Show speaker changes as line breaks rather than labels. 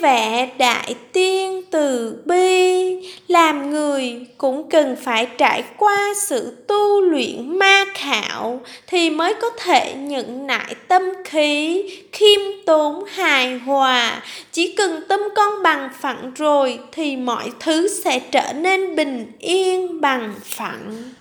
vẻ đại tiên từ bi, làm người cũng cần phải trải qua sự tu luyện ma khảo thì mới có thể nhận nại tâm khí, khiêm tốn, hài hòa. Chỉ cần tâm con bằng phẳng rồi thì mọi thứ sẽ trở nên bình yên bằng phẳng.